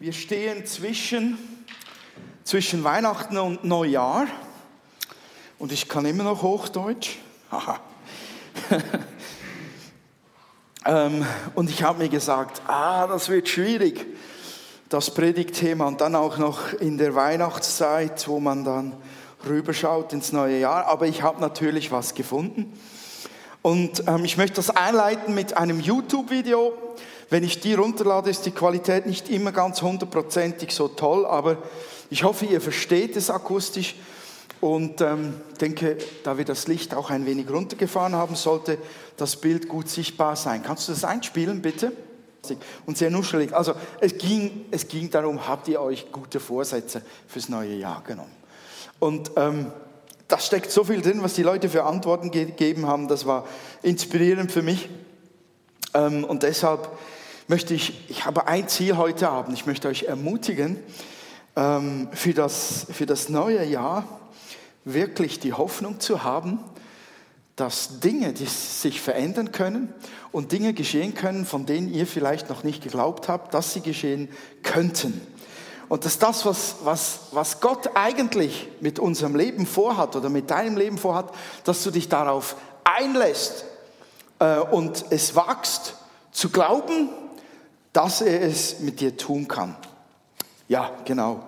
Wir stehen zwischen, zwischen Weihnachten und Neujahr und ich kann immer noch Hochdeutsch. ähm, und ich habe mir gesagt, ah, das wird schwierig, das Predigtthema und dann auch noch in der Weihnachtszeit, wo man dann rüberschaut ins neue Jahr. Aber ich habe natürlich was gefunden. Und ähm, ich möchte das einleiten mit einem YouTube-Video. Wenn ich die runterlade, ist die Qualität nicht immer ganz hundertprozentig so toll, aber ich hoffe, ihr versteht es akustisch. Und ähm, denke, da wir das Licht auch ein wenig runtergefahren haben, sollte das Bild gut sichtbar sein. Kannst du das einspielen, bitte? Und sehr nuschelig. Also es ging, es ging darum, habt ihr euch gute Vorsätze fürs neue Jahr genommen? Und ähm, da steckt so viel drin, was die Leute für Antworten gegeben haben. Das war inspirierend für mich. Ähm, und deshalb möchte ich, ich habe ein Ziel heute Abend. Ich möchte euch ermutigen, ähm, für, das, für das neue Jahr wirklich die Hoffnung zu haben, dass Dinge, die sich verändern können und Dinge geschehen können, von denen ihr vielleicht noch nicht geglaubt habt, dass sie geschehen könnten. Und dass das, was, was, was Gott eigentlich mit unserem Leben vorhat oder mit deinem Leben vorhat, dass du dich darauf einlässt äh, und es wagst zu glauben, dass er es mit dir tun kann. Ja, genau.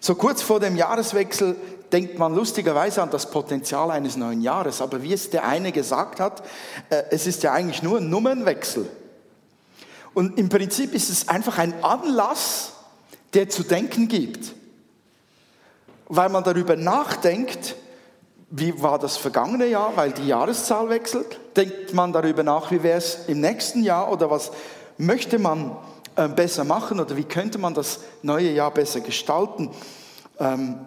So kurz vor dem Jahreswechsel denkt man lustigerweise an das Potenzial eines neuen Jahres. Aber wie es der eine gesagt hat, äh, es ist ja eigentlich nur ein Nummernwechsel. Und im Prinzip ist es einfach ein Anlass, der zu denken gibt. Weil man darüber nachdenkt, wie war das vergangene Jahr, weil die Jahreszahl wechselt, denkt man darüber nach, wie wäre es im nächsten Jahr oder was möchte man äh, besser machen oder wie könnte man das neue Jahr besser gestalten. Ähm,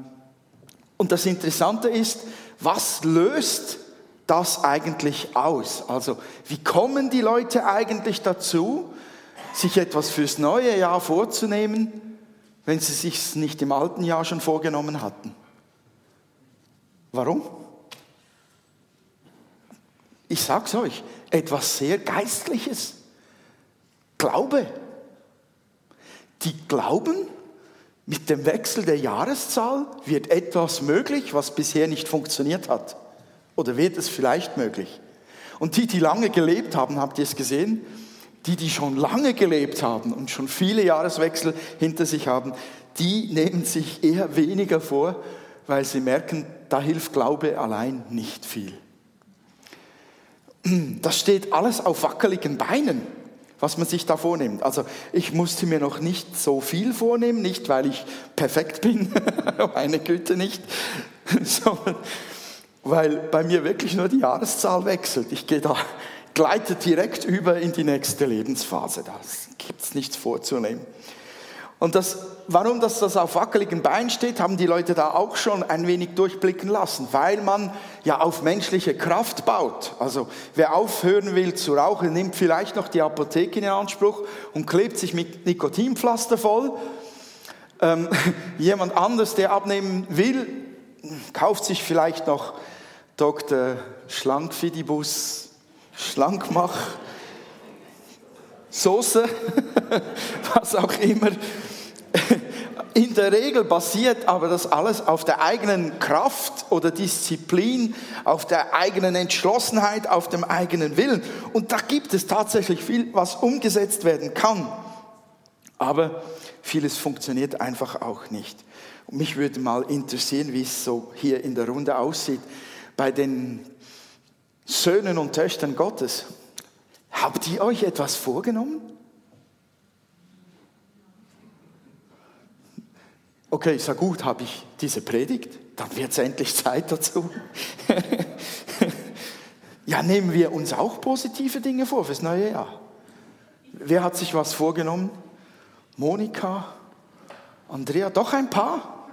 und das Interessante ist, was löst das eigentlich aus? Also wie kommen die Leute eigentlich dazu, sich etwas fürs neue Jahr vorzunehmen, wenn sie sich nicht im alten Jahr schon vorgenommen hatten. Warum? Ich sag's euch, etwas sehr Geistliches. Glaube. Die glauben, mit dem Wechsel der Jahreszahl wird etwas möglich, was bisher nicht funktioniert hat. Oder wird es vielleicht möglich? Und die, die lange gelebt haben, habt ihr es gesehen, die, die schon lange gelebt haben und schon viele Jahreswechsel hinter sich haben, die nehmen sich eher weniger vor, weil sie merken, da hilft Glaube allein nicht viel. Das steht alles auf wackeligen Beinen, was man sich da vornimmt. Also ich musste mir noch nicht so viel vornehmen, nicht weil ich perfekt bin, meine Güte nicht, sondern weil bei mir wirklich nur die Jahreszahl wechselt. Ich gehe da gleitet direkt über in die nächste Lebensphase. Da gibt es nichts vorzunehmen. Und das, warum das, das auf wackeligen Beinen steht, haben die Leute da auch schon ein wenig durchblicken lassen, weil man ja auf menschliche Kraft baut. Also wer aufhören will zu rauchen, nimmt vielleicht noch die Apotheke in Anspruch und klebt sich mit Nikotinpflaster voll. Ähm, jemand anders, der abnehmen will, kauft sich vielleicht noch Dr. Schlankfidibus Schlankmach, Soße, was auch immer. In der Regel basiert aber das alles auf der eigenen Kraft oder Disziplin, auf der eigenen Entschlossenheit, auf dem eigenen Willen. Und da gibt es tatsächlich viel, was umgesetzt werden kann. Aber vieles funktioniert einfach auch nicht. Mich würde mal interessieren, wie es so hier in der Runde aussieht bei den Söhnen und Töchtern Gottes, habt ihr euch etwas vorgenommen? Okay, ich sage gut, habe ich diese Predigt, dann wird es endlich Zeit dazu. ja, nehmen wir uns auch positive Dinge vor fürs neue Jahr. Wer hat sich was vorgenommen? Monika, Andrea, doch ein paar.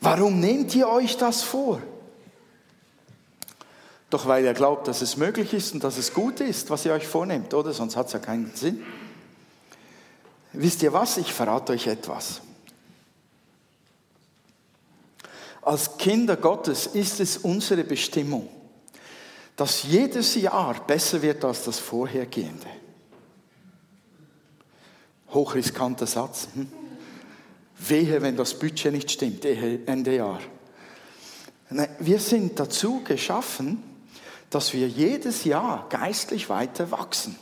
Warum nehmt ihr euch das vor? Doch weil ihr glaubt, dass es möglich ist und dass es gut ist, was ihr euch vornehmt, oder? Sonst hat es ja keinen Sinn. Wisst ihr was? Ich verrate euch etwas. Als Kinder Gottes ist es unsere Bestimmung, dass jedes Jahr besser wird als das vorhergehende. Hochriskanter Satz. Hm? Wehe, wenn das Budget nicht stimmt, Ende Jahr. Wir sind dazu geschaffen, dass wir jedes Jahr geistlich weiter wachsen.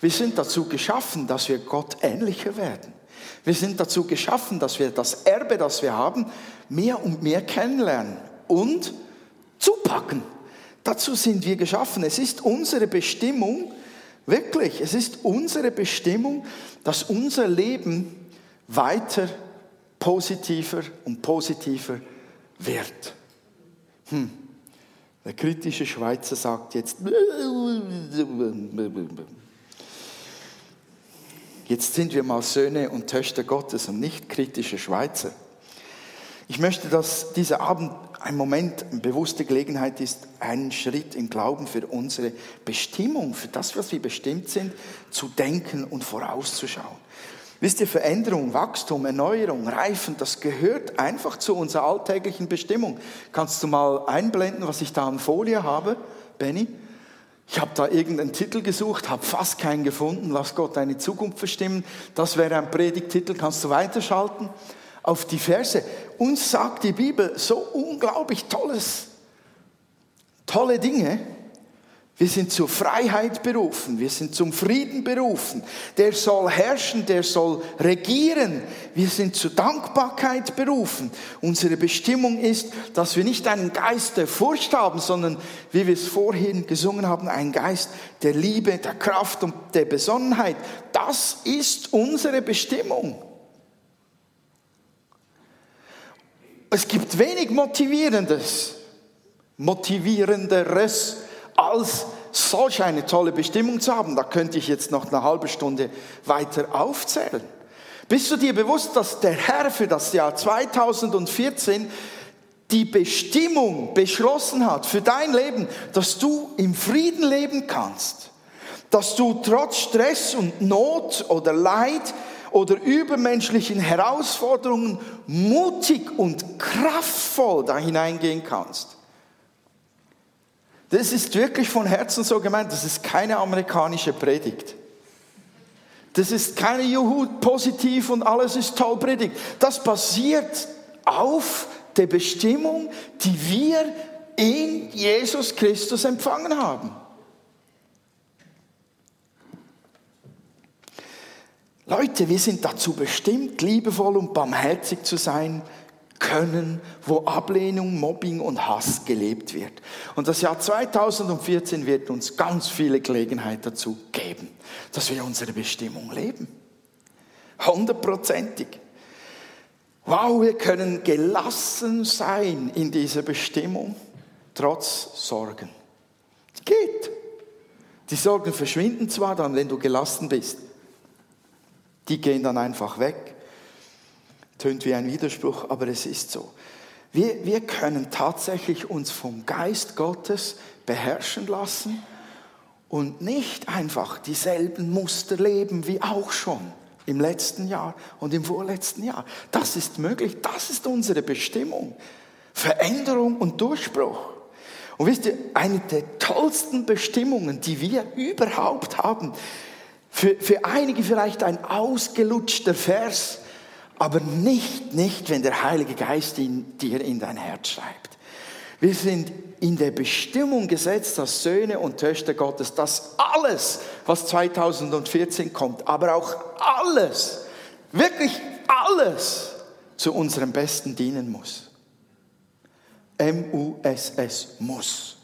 Wir sind dazu geschaffen, dass wir Gott ähnlicher werden. Wir sind dazu geschaffen, dass wir das Erbe, das wir haben, mehr und mehr kennenlernen und zupacken. Dazu sind wir geschaffen. Es ist unsere Bestimmung, wirklich, es ist unsere Bestimmung, dass unser Leben weiter positiver und positiver wird. Hm. Der kritische Schweizer sagt jetzt, jetzt sind wir mal Söhne und Töchter Gottes und nicht kritische Schweizer. Ich möchte, dass dieser Abend ein Moment, eine bewusste Gelegenheit ist, einen Schritt im Glauben für unsere Bestimmung, für das, was wir bestimmt sind, zu denken und vorauszuschauen. Wisst ihr, Veränderung, Wachstum, Erneuerung, Reifen, das gehört einfach zu unserer alltäglichen Bestimmung. Kannst du mal einblenden, was ich da an Folie habe, Benny? Ich habe da irgendeinen Titel gesucht, habe fast keinen gefunden. Lass Gott deine Zukunft bestimmen. Das wäre ein Predigtitel. Kannst du weiterschalten? Auf die Verse. Uns sagt die Bibel so unglaublich tolles, tolle Dinge. Wir sind zur Freiheit berufen, wir sind zum Frieden berufen. Der soll herrschen, der soll regieren. Wir sind zur Dankbarkeit berufen. Unsere Bestimmung ist, dass wir nicht einen Geist der Furcht haben, sondern, wie wir es vorhin gesungen haben, einen Geist der Liebe, der Kraft und der Besonnenheit. Das ist unsere Bestimmung. Es gibt wenig Motivierendes, Motivierenderes als solch eine tolle Bestimmung zu haben. Da könnte ich jetzt noch eine halbe Stunde weiter aufzählen. Bist du dir bewusst, dass der Herr für das Jahr 2014 die Bestimmung beschlossen hat für dein Leben, dass du im Frieden leben kannst, dass du trotz Stress und Not oder Leid oder übermenschlichen Herausforderungen mutig und kraftvoll da hineingehen kannst. Das ist wirklich von Herzen so gemeint. Das ist keine amerikanische Predigt. Das ist keine Juhu, positiv und alles ist toll Predigt. Das basiert auf der Bestimmung, die wir in Jesus Christus empfangen haben. Leute, wir sind dazu bestimmt, liebevoll und barmherzig zu sein, können, wo Ablehnung, Mobbing und Hass gelebt wird. Und das Jahr 2014 wird uns ganz viele Gelegenheit dazu geben, dass wir unsere Bestimmung leben. Hundertprozentig. Wow, wir können gelassen sein in dieser Bestimmung, trotz Sorgen. Es geht. Die Sorgen verschwinden zwar dann, wenn du gelassen bist. Die gehen dann einfach weg. Tönt wie ein Widerspruch, aber es ist so. Wir, wir können tatsächlich uns vom Geist Gottes beherrschen lassen und nicht einfach dieselben Muster leben wie auch schon im letzten Jahr und im vorletzten Jahr. Das ist möglich, das ist unsere Bestimmung. Veränderung und Durchbruch. Und wisst ihr, eine der tollsten Bestimmungen, die wir überhaupt haben, für, für einige vielleicht ein ausgelutschter Vers, aber nicht, nicht, wenn der Heilige Geist ihn, dir in dein Herz schreibt. Wir sind in der Bestimmung gesetzt als Söhne und Töchter Gottes, dass alles, was 2014 kommt, aber auch alles, wirklich alles zu unserem Besten dienen muss. M-U-S-S muss.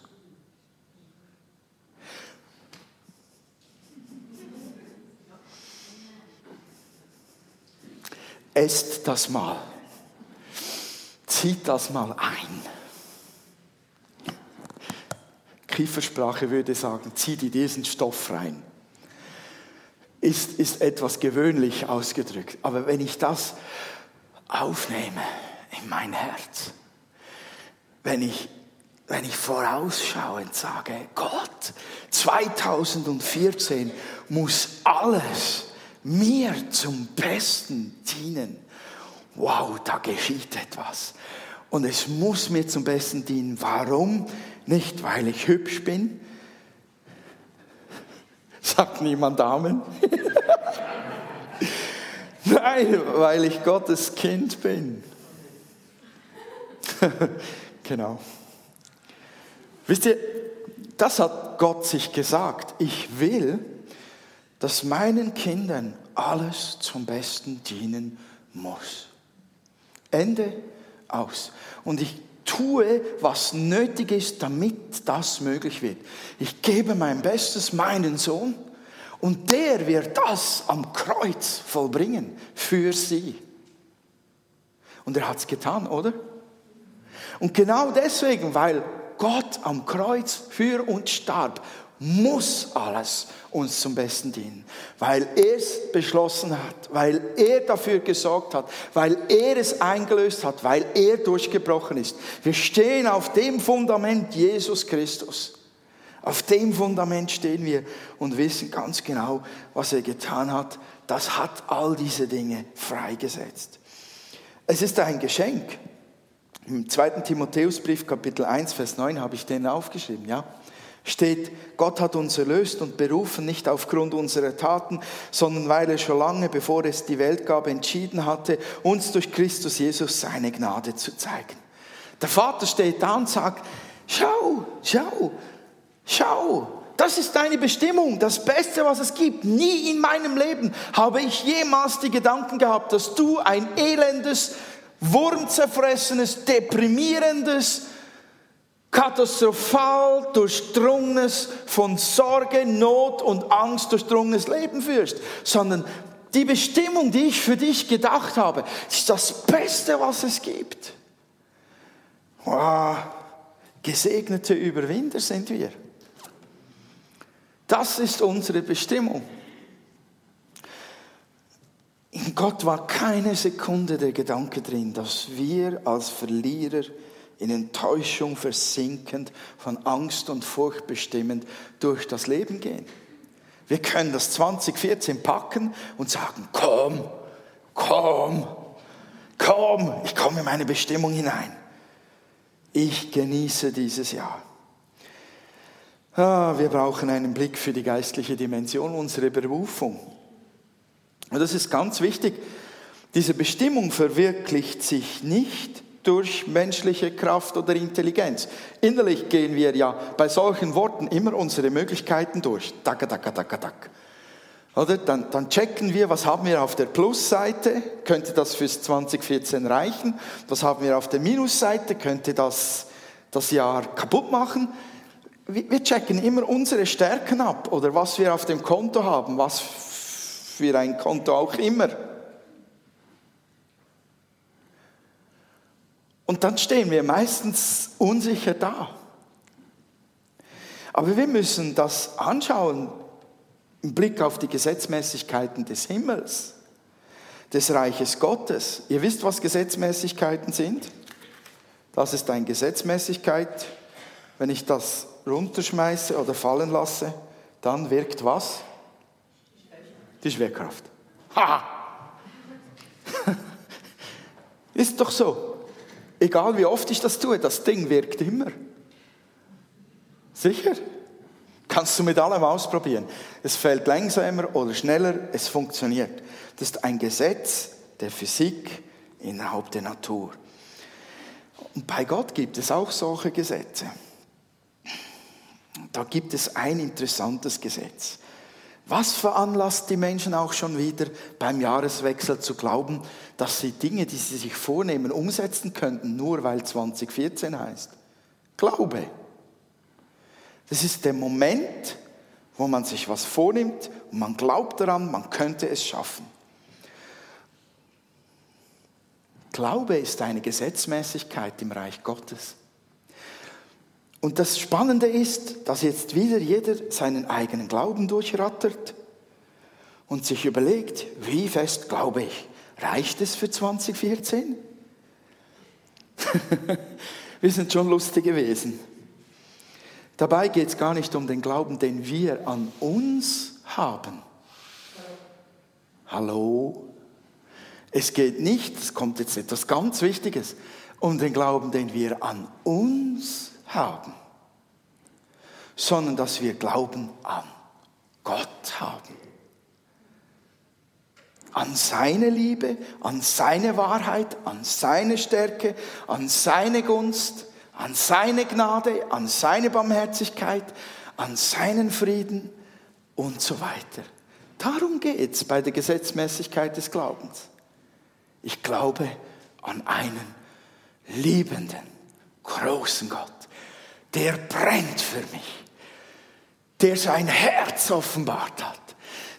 Esst das mal. Zieht das mal ein. Kiefersprache würde sagen, zieh dir diesen Stoff rein. Ist, ist etwas gewöhnlich ausgedrückt. Aber wenn ich das aufnehme in mein Herz, wenn ich, wenn ich vorausschauend sage, Gott, 2014 muss alles mir zum Besten dienen. Wow, da geschieht etwas. Und es muss mir zum Besten dienen. Warum? Nicht, weil ich hübsch bin. Sagt niemand Amen. Nein, weil ich Gottes Kind bin. genau. Wisst ihr, das hat Gott sich gesagt. Ich will, dass meinen Kindern alles zum Besten dienen muss. Ende aus. Und ich tue, was nötig ist, damit das möglich wird. Ich gebe mein Bestes meinen Sohn und der wird das am Kreuz vollbringen für sie. Und er hat es getan, oder? Und genau deswegen, weil Gott am Kreuz für uns starb, muss alles uns zum Besten dienen, weil er es beschlossen hat, weil er dafür gesorgt hat, weil er es eingelöst hat, weil er durchgebrochen ist. Wir stehen auf dem Fundament Jesus Christus. Auf dem Fundament stehen wir und wissen ganz genau, was er getan hat. Das hat all diese Dinge freigesetzt. Es ist ein Geschenk. Im 2. Timotheusbrief, Kapitel 1, Vers 9, habe ich den aufgeschrieben, ja? Steht, Gott hat uns erlöst und berufen, nicht aufgrund unserer Taten, sondern weil er schon lange, bevor es die Welt gab, entschieden hatte, uns durch Christus Jesus seine Gnade zu zeigen. Der Vater steht da und sagt, schau, schau, schau, das ist deine Bestimmung, das Beste, was es gibt. Nie in meinem Leben habe ich jemals die Gedanken gehabt, dass du ein elendes, wurmzerfressenes, deprimierendes, katastrophal durchdrungenes, von Sorge, Not und Angst durchdrungenes Leben führst, sondern die Bestimmung, die ich für dich gedacht habe, ist das Beste, was es gibt. Wow, gesegnete Überwinder sind wir. Das ist unsere Bestimmung. In Gott war keine Sekunde der Gedanke drin, dass wir als Verlierer in Enttäuschung versinkend, von Angst und Furcht bestimmend durch das Leben gehen. Wir können das 2014 packen und sagen, komm, komm, komm, ich komme in meine Bestimmung hinein. Ich genieße dieses Jahr. Ah, wir brauchen einen Blick für die geistliche Dimension unserer Berufung. Und das ist ganz wichtig. Diese Bestimmung verwirklicht sich nicht durch menschliche Kraft oder Intelligenz. Innerlich gehen wir ja bei solchen Worten immer unsere Möglichkeiten durch. Taka, taka, taka, taka. Oder? Dann, dann checken wir, was haben wir auf der Plusseite, könnte das fürs 2014 reichen? Was haben wir auf der Minusseite, könnte das das Jahr kaputt machen? Wir checken immer unsere Stärken ab oder was wir auf dem Konto haben, was für ein Konto auch immer. Und dann stehen wir meistens unsicher da. Aber wir müssen das anschauen im Blick auf die Gesetzmäßigkeiten des Himmels, des Reiches Gottes. Ihr wisst, was Gesetzmäßigkeiten sind? Das ist eine Gesetzmäßigkeit. Wenn ich das runterschmeiße oder fallen lasse, dann wirkt was? Die Schwerkraft. Ha! ist doch so. Egal wie oft ich das tue, das Ding wirkt immer. Sicher? Kannst du mit allem ausprobieren. Es fällt langsamer oder schneller, es funktioniert. Das ist ein Gesetz der Physik innerhalb der Natur. Und bei Gott gibt es auch solche Gesetze. Da gibt es ein interessantes Gesetz. Was veranlasst die Menschen auch schon wieder beim Jahreswechsel zu glauben, dass sie Dinge, die sie sich vornehmen, umsetzen könnten, nur weil 2014 heißt? Glaube. Das ist der Moment, wo man sich was vornimmt und man glaubt daran, man könnte es schaffen. Glaube ist eine Gesetzmäßigkeit im Reich Gottes. Und das Spannende ist, dass jetzt wieder jeder seinen eigenen Glauben durchrattert und sich überlegt, wie fest glaube ich? Reicht es für 2014? wir sind schon lustig gewesen. Dabei geht es gar nicht um den Glauben, den wir an uns haben. Hallo? Es geht nicht, es kommt jetzt etwas ganz Wichtiges, um den Glauben, den wir an uns haben haben, sondern dass wir Glauben an Gott haben. an seine Liebe, an seine Wahrheit, an seine Stärke, an seine Gunst, an seine Gnade, an seine Barmherzigkeit, an seinen Frieden und so weiter. Darum geht es bei der Gesetzmäßigkeit des Glaubens. Ich glaube an einen liebenden, großen Gott, der brennt für mich, der sein Herz offenbart hat,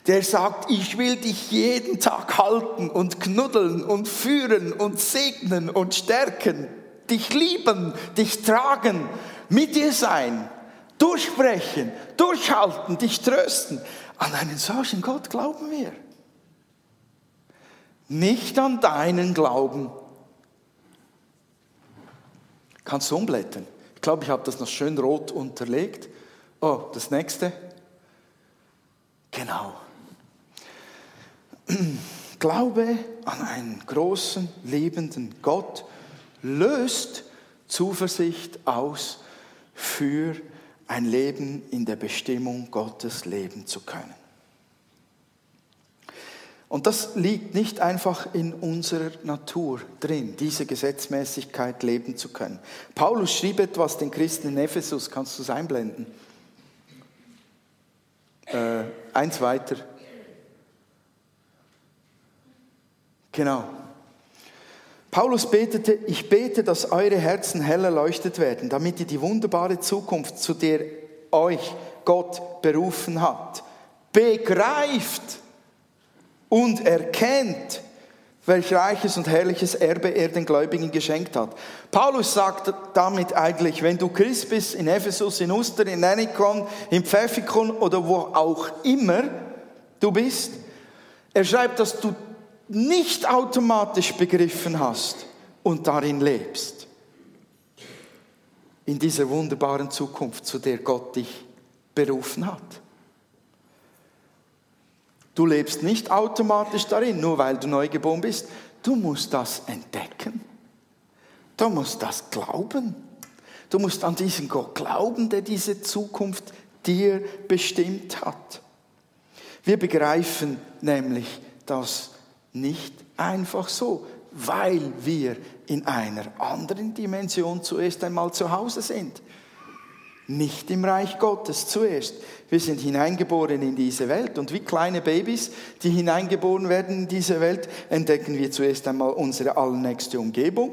der sagt, ich will dich jeden Tag halten und knuddeln und führen und segnen und stärken, dich lieben, dich tragen, mit dir sein, durchbrechen, durchhalten, dich trösten. An einen solchen Gott glauben wir. Nicht an deinen Glauben. Kannst du umblättern? Ich glaube, ich habe das noch schön rot unterlegt. Oh, das nächste. Genau. Glaube an einen großen, lebenden Gott löst Zuversicht aus für ein Leben in der Bestimmung Gottes leben zu können. Und das liegt nicht einfach in unserer Natur drin, diese Gesetzmäßigkeit leben zu können. Paulus schrieb etwas den Christen in Ephesus, kannst du es einblenden? Äh, eins weiter. Genau. Paulus betete, ich bete, dass eure Herzen hell erleuchtet werden, damit ihr die wunderbare Zukunft, zu der euch Gott berufen hat, begreift und erkennt, welch reiches und herrliches Erbe er den Gläubigen geschenkt hat. Paulus sagt damit eigentlich, wenn du Christ bist, in Ephesus, in Uster, in Anikon, in Pfeffikon oder wo auch immer du bist, er schreibt, dass du nicht automatisch begriffen hast und darin lebst. In dieser wunderbaren Zukunft, zu der Gott dich berufen hat. Du lebst nicht automatisch darin, nur weil du neu geboren bist. Du musst das entdecken. Du musst das glauben. Du musst an diesen Gott glauben, der diese Zukunft dir bestimmt hat. Wir begreifen nämlich, dass nicht einfach so, weil wir in einer anderen Dimension zuerst einmal zu Hause sind. Nicht im Reich Gottes zuerst. Wir sind hineingeboren in diese Welt und wie kleine Babys, die hineingeboren werden in diese Welt, entdecken wir zuerst einmal unsere allernächste Umgebung.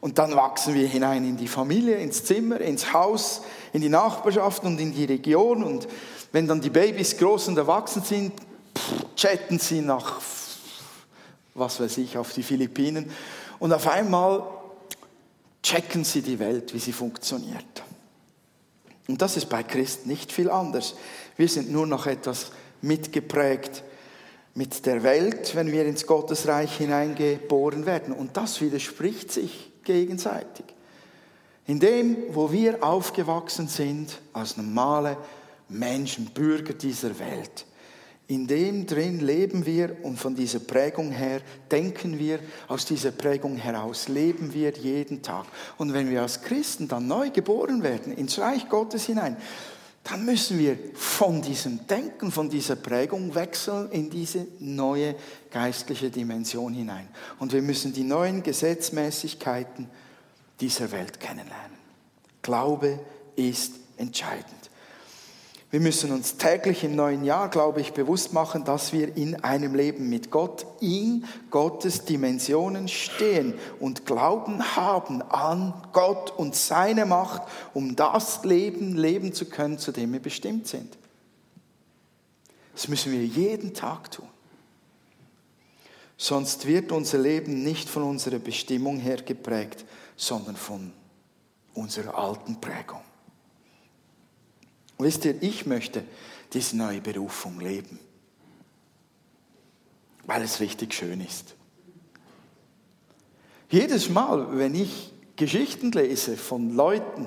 Und dann wachsen wir hinein in die Familie, ins Zimmer, ins Haus, in die Nachbarschaft und in die Region. Und wenn dann die Babys groß und erwachsen sind, chatten sie nach was weiß ich, auf die Philippinen. Und auf einmal checken sie die Welt, wie sie funktioniert. Und das ist bei Christen nicht viel anders. Wir sind nur noch etwas mitgeprägt mit der Welt, wenn wir ins Gottesreich hineingeboren werden. Und das widerspricht sich gegenseitig. In dem, wo wir aufgewachsen sind, als normale Menschen, Bürger dieser Welt, in dem drin leben wir und von dieser Prägung her denken wir, aus dieser Prägung heraus leben wir jeden Tag. Und wenn wir als Christen dann neu geboren werden, ins Reich Gottes hinein, dann müssen wir von diesem Denken, von dieser Prägung wechseln in diese neue geistliche Dimension hinein. Und wir müssen die neuen Gesetzmäßigkeiten dieser Welt kennenlernen. Glaube ist entscheidend. Wir müssen uns täglich im neuen Jahr, glaube ich, bewusst machen, dass wir in einem Leben mit Gott in Gottes Dimensionen stehen und Glauben haben an Gott und seine Macht, um das Leben leben zu können, zu dem wir bestimmt sind. Das müssen wir jeden Tag tun. Sonst wird unser Leben nicht von unserer Bestimmung her geprägt, sondern von unserer alten Prägung. Wisst ihr, ich möchte diese neue Berufung leben, weil es richtig schön ist. Jedes Mal, wenn ich Geschichten lese von Leuten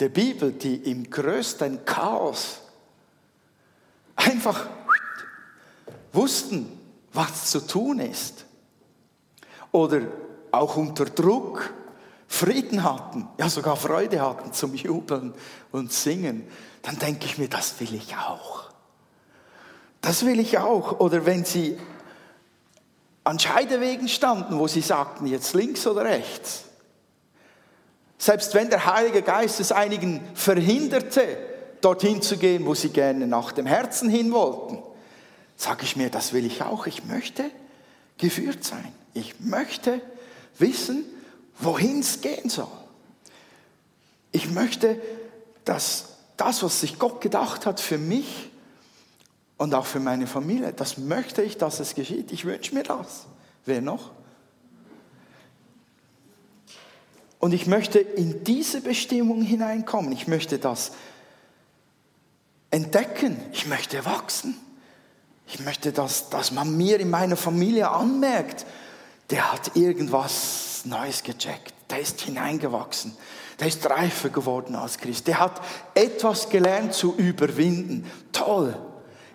der Bibel, die im größten Chaos einfach wussten, was zu tun ist, oder auch unter Druck Frieden hatten, ja sogar Freude hatten zum Jubeln und Singen, dann denke ich mir, das will ich auch. Das will ich auch. Oder wenn sie an Scheidewegen standen, wo sie sagten, jetzt links oder rechts. Selbst wenn der Heilige Geist es einigen verhinderte, dorthin zu gehen, wo sie gerne nach dem Herzen hin wollten, sage ich mir, das will ich auch. Ich möchte geführt sein. Ich möchte wissen, wohin es gehen soll. Ich möchte, dass das, was sich Gott gedacht hat für mich und auch für meine Familie, das möchte ich, dass es geschieht. Ich wünsche mir das. Wer noch? Und ich möchte in diese Bestimmung hineinkommen. Ich möchte das entdecken. Ich möchte wachsen. Ich möchte, dass, dass man mir in meiner Familie anmerkt, der hat irgendwas Neues gecheckt. Der ist hineingewachsen. Der ist reifer geworden als Christ. Der hat etwas gelernt zu überwinden. Toll.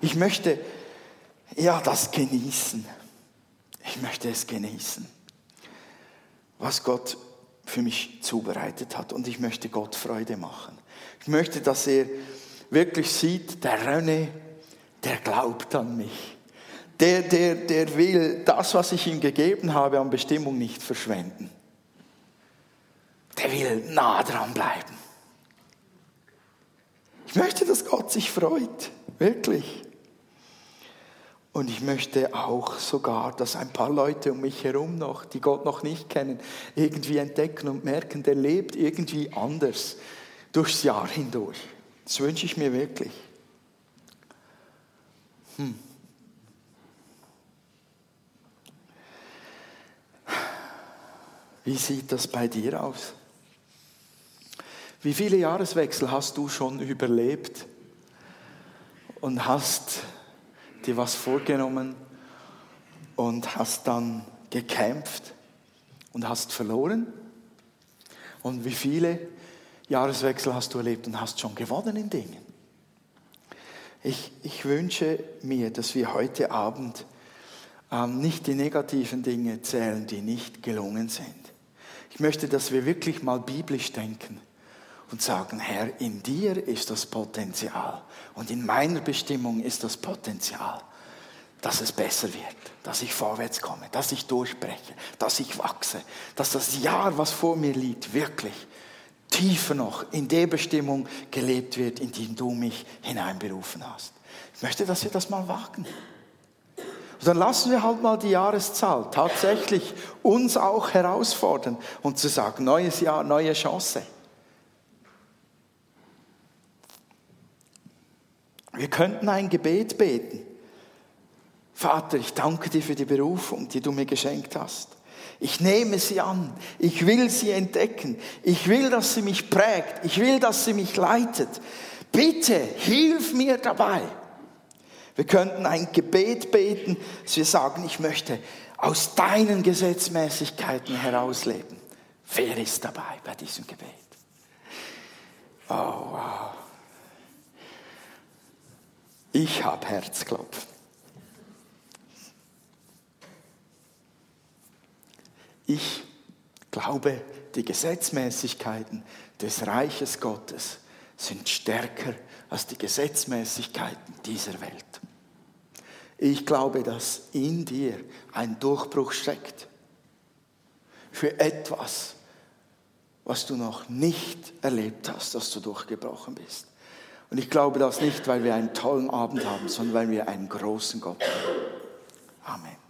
Ich möchte ja das genießen. Ich möchte es genießen. Was Gott für mich zubereitet hat. Und ich möchte Gott Freude machen. Ich möchte, dass er wirklich sieht, der René, der glaubt an mich. Der, der, der will das, was ich ihm gegeben habe, an Bestimmung nicht verschwenden. Der will nah dran bleiben. Ich möchte, dass Gott sich freut, wirklich. Und ich möchte auch sogar, dass ein paar Leute um mich herum noch, die Gott noch nicht kennen, irgendwie entdecken und merken, der lebt irgendwie anders durchs Jahr hindurch. Das wünsche ich mir wirklich. Hm. Wie sieht das bei dir aus? Wie viele Jahreswechsel hast du schon überlebt und hast dir was vorgenommen und hast dann gekämpft und hast verloren? Und wie viele Jahreswechsel hast du erlebt und hast schon gewonnen in Dingen? Ich, ich wünsche mir, dass wir heute Abend nicht die negativen Dinge zählen, die nicht gelungen sind. Ich möchte, dass wir wirklich mal biblisch denken und sagen, Herr, in dir ist das Potenzial und in meiner Bestimmung ist das Potenzial, dass es besser wird, dass ich vorwärts komme, dass ich durchbreche, dass ich wachse, dass das Jahr, was vor mir liegt, wirklich tiefer noch in der Bestimmung gelebt wird, in die du mich hineinberufen hast. Ich möchte, dass wir das mal wagen. Und dann lassen wir halt mal die Jahreszahl tatsächlich uns auch herausfordern und zu sagen, neues Jahr, neue Chance. Wir könnten ein Gebet beten. Vater, ich danke dir für die Berufung, die du mir geschenkt hast. Ich nehme sie an. Ich will sie entdecken. Ich will, dass sie mich prägt. Ich will, dass sie mich leitet. Bitte, hilf mir dabei. Wir könnten ein Gebet beten, dass wir sagen, ich möchte aus deinen Gesetzmäßigkeiten herausleben. Wer ist dabei bei diesem Gebet? Oh, wow. Ich habe Herzklopfen. Ich glaube, die Gesetzmäßigkeiten des Reiches Gottes sind stärker als die Gesetzmäßigkeiten dieser Welt. Ich glaube, dass in dir ein Durchbruch steckt für etwas, was du noch nicht erlebt hast, dass du durchgebrochen bist. Und ich glaube das nicht, weil wir einen tollen Abend haben, sondern weil wir einen großen Gott haben. Amen.